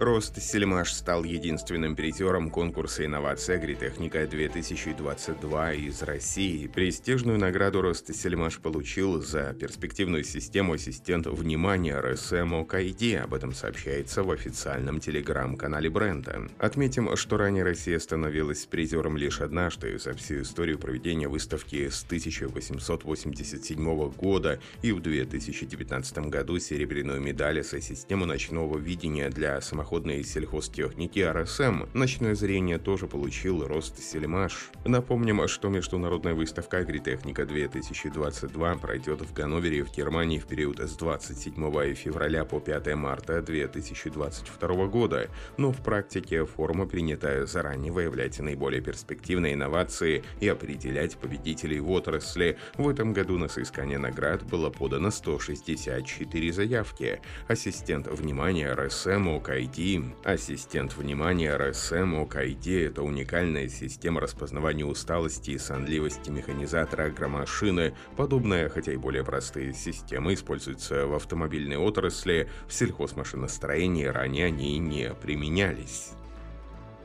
Рост Сельмаш стал единственным призером конкурса «Инновация Агритехника-2022» из России. Престижную награду Рост Сельмаш получил за перспективную систему ассистент внимания РСМ ОКайди. Об этом сообщается в официальном телеграм-канале бренда. Отметим, что ранее Россия становилась призером лишь однажды за всю историю проведения выставки с 1887 года и в 2019 году серебряную медаль за систему ночного видения для самоходных самоходной сельхозтехники РСМ. Ночное зрение тоже получил рост Сельмаш. Напомним, что международная выставка «Агритехника-2022» пройдет в Ганновере в Германии в период с 27 февраля по 5 марта 2022 года, но в практике форма принята заранее выявлять наиболее перспективные инновации и определять победителей в отрасли. В этом году на соискание наград было подано 164 заявки. Ассистент внимания РСМ ОКID Ассистент внимания RSM OKID – это уникальная система распознавания усталости и сонливости механизатора агромашины. Подобная, хотя и более простые системы используются в автомобильной отрасли, в сельхозмашиностроении ранее они не применялись.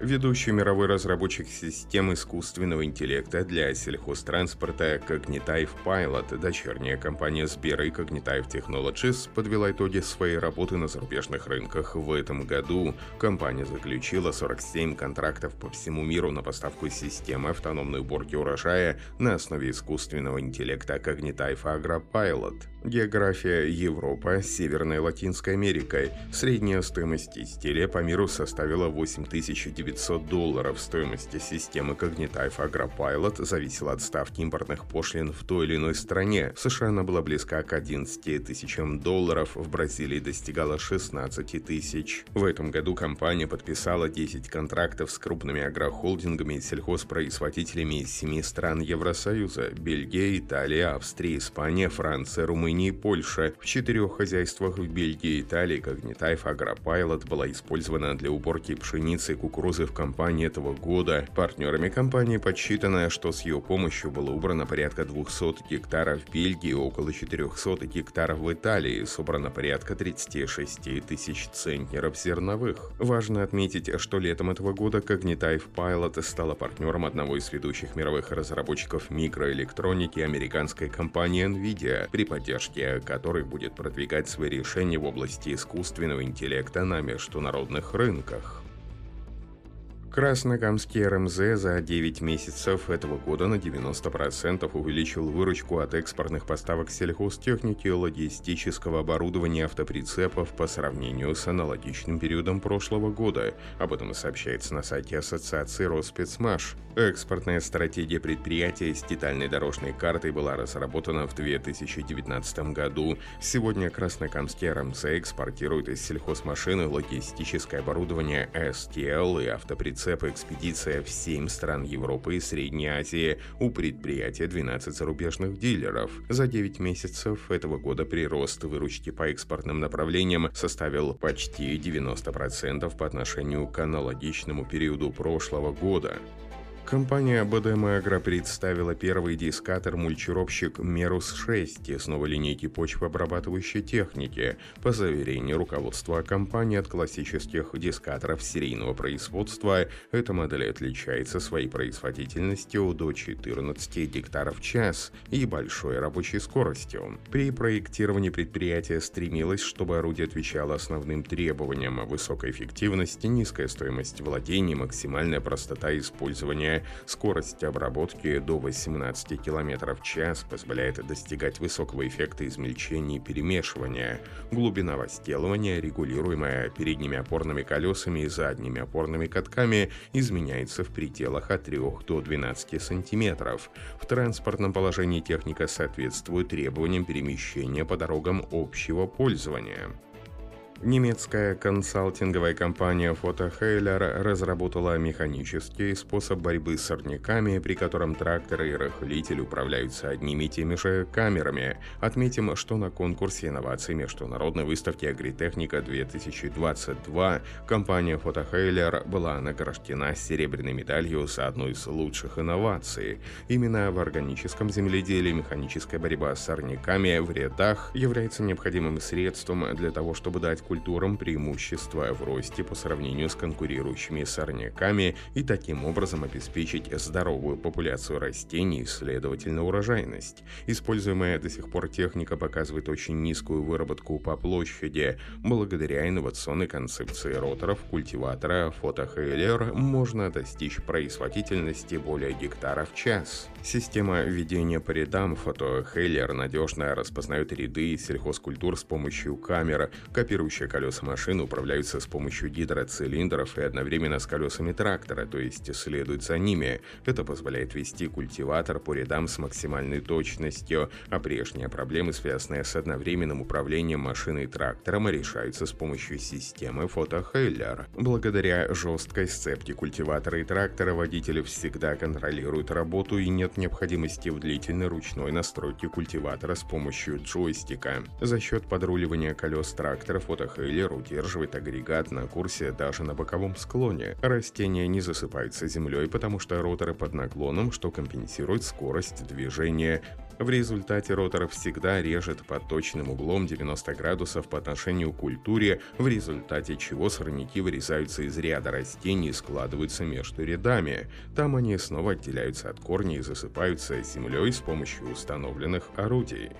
Ведущий мировой разработчик систем искусственного интеллекта для сельхозтранспорта Cognitive Pilot, дочерняя компания Сбера и Cognitive Technologies, подвела итоги своей работы на зарубежных рынках. В этом году компания заключила 47 контрактов по всему миру на поставку системы автономной уборки урожая на основе искусственного интеллекта Cognitive Agro Pilot. География Европа, Северная Латинская Америка. Средняя стоимость изделия по миру составила 8900 900 долларов. Стоимости системы Cognitive AgroPilot зависела от ставки импортных пошлин в той или иной стране. В США она была близка к 11 тысячам долларов, в Бразилии достигала 16 тысяч. В этом году компания подписала 10 контрактов с крупными агрохолдингами и сельхозпроизводителями из семи стран Евросоюза – Бельгия, Италия, Австрия, Испания, Франция, Румыния и Польша. В четырех хозяйствах в Бельгии и Италии Cognitive AgroPilot была использована для уборки пшеницы и кукурузы в компании этого года. Партнерами компании подсчитано, что с ее помощью было убрано порядка 200 гектаров в Бельгии, около 400 гектаров в Италии, собрано порядка 36 тысяч центнеров зерновых. Важно отметить, что летом этого года Cognitive Pilot стала партнером одного из ведущих мировых разработчиков микроэлектроники американской компании NVIDIA, при поддержке которой будет продвигать свои решения в области искусственного интеллекта на международных рынках. Краснокамский РМЗ за 9 месяцев этого года на 90% увеличил выручку от экспортных поставок сельхозтехники и логистического оборудования автоприцепов по сравнению с аналогичным периодом прошлого года. Об этом сообщается на сайте Ассоциации Роспецмаш. Экспортная стратегия предприятия с детальной дорожной картой была разработана в 2019 году. Сегодня Краснокамский РМЗ экспортирует из сельхозмашины логистическое оборудование STL и автоприцепы прицепа экспедиция в 7 стран Европы и Средней Азии. У предприятия 12 зарубежных дилеров. За 9 месяцев этого года прирост выручки по экспортным направлениям составил почти 90% по отношению к аналогичному периоду прошлого года. Компания БДМ Агро представила первый дискатор-мульчировщик Мерус-6 с новой линейки почвообрабатывающей техники. По заверению руководства компании от классических дискаторов серийного производства, эта модель отличается своей производительностью до 14 гектаров в час и большой рабочей скоростью. При проектировании предприятия стремилось, чтобы орудие отвечало основным требованиям высокой эффективности, низкая стоимость владения, максимальная простота использования Скорость обработки до 18 км в час позволяет достигать высокого эффекта измельчения и перемешивания. Глубина возделывания, регулируемая передними опорными колесами и задними опорными катками, изменяется в пределах от 3 до 12 см. В транспортном положении техника соответствует требованиям перемещения по дорогам общего пользования. Немецкая консалтинговая компания Фотохейлер разработала механический способ борьбы с сорняками, при котором трактор и рыхлитель управляются одними и теми же камерами. Отметим, что на конкурсе инноваций Международной выставки Агритехника 2022 компания Фотохейлер была награждена серебряной медалью за одну из лучших инноваций. Именно в органическом земледелии механическая борьба с сорняками в рядах является необходимым средством для того, чтобы дать культурам преимущество в росте по сравнению с конкурирующими сорняками и таким образом обеспечить здоровую популяцию растений следовательно, урожайность. Используемая до сих пор техника показывает очень низкую выработку по площади. Благодаря инновационной концепции роторов культиватора фотохейлер можно достичь производительности более гектара в час. Система ведения по рядам фотохейлер надежно распознает ряды сельхозкультур с помощью камер, копирующих Рабочие колеса машины управляются с помощью гидроцилиндров и одновременно с колесами трактора, то есть следуют за ними. Это позволяет вести культиватор по рядам с максимальной точностью, а прежние проблемы, связанные с одновременным управлением машиной и трактором, решаются с помощью системы фотохейлер. Благодаря жесткой сцепке культиватора и трактора водители всегда контролируют работу и нет необходимости в длительной ручной настройке культиватора с помощью джойстика. За счет подруливания колес трактора фотохейлер Хейлер удерживает агрегат на курсе даже на боковом склоне. Растения не засыпаются землей, потому что роторы под наклоном, что компенсирует скорость движения. В результате ротор всегда режет под точным углом 90 градусов по отношению к культуре, в результате чего сорняки вырезаются из ряда растений и складываются между рядами. Там они снова отделяются от корней и засыпаются землей с помощью установленных орудий.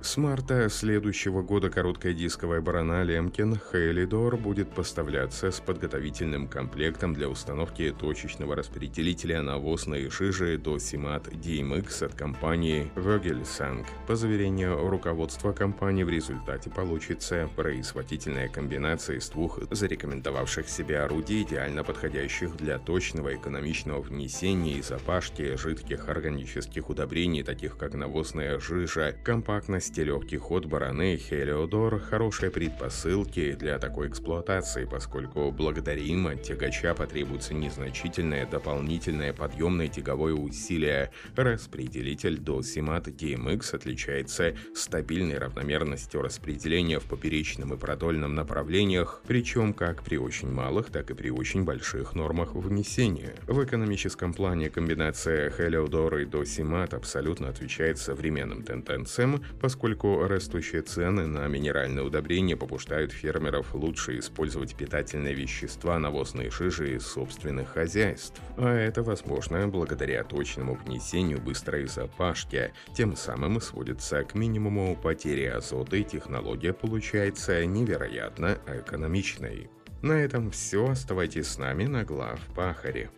С марта следующего года короткая дисковая барана Лемкин Хейлидор будет поставляться с подготовительным комплектом для установки точечного распределителя навозной жижи до Симат DMX от компании Vogelsang. По заверению руководства компании, в результате получится производительная комбинация из двух зарекомендовавших себя орудий, идеально подходящих для точного экономичного внесения и запашки жидких органических удобрений, таких как навозная жижа, компактность Скорости, легкий ход бараны Хелиодор – хорошие предпосылки для такой эксплуатации, поскольку благодаря им от тягача потребуется незначительное дополнительное подъемное тяговое усилие. Распределитель Dosimat DMX отличается стабильной равномерностью распределения в поперечном и продольном направлениях, причем как при очень малых, так и при очень больших нормах внесения. В экономическом плане комбинация Heliodor и Dosimat абсолютно отвечает современным тенденциям, поскольку поскольку растущие цены на минеральные удобрения побуждают фермеров лучше использовать питательные вещества навозной жижи из собственных хозяйств. А это возможно благодаря точному внесению быстрой запашки, тем самым сводится к минимуму потери азота и технология получается невероятно экономичной. На этом все. Оставайтесь с нами на глав Пахаре.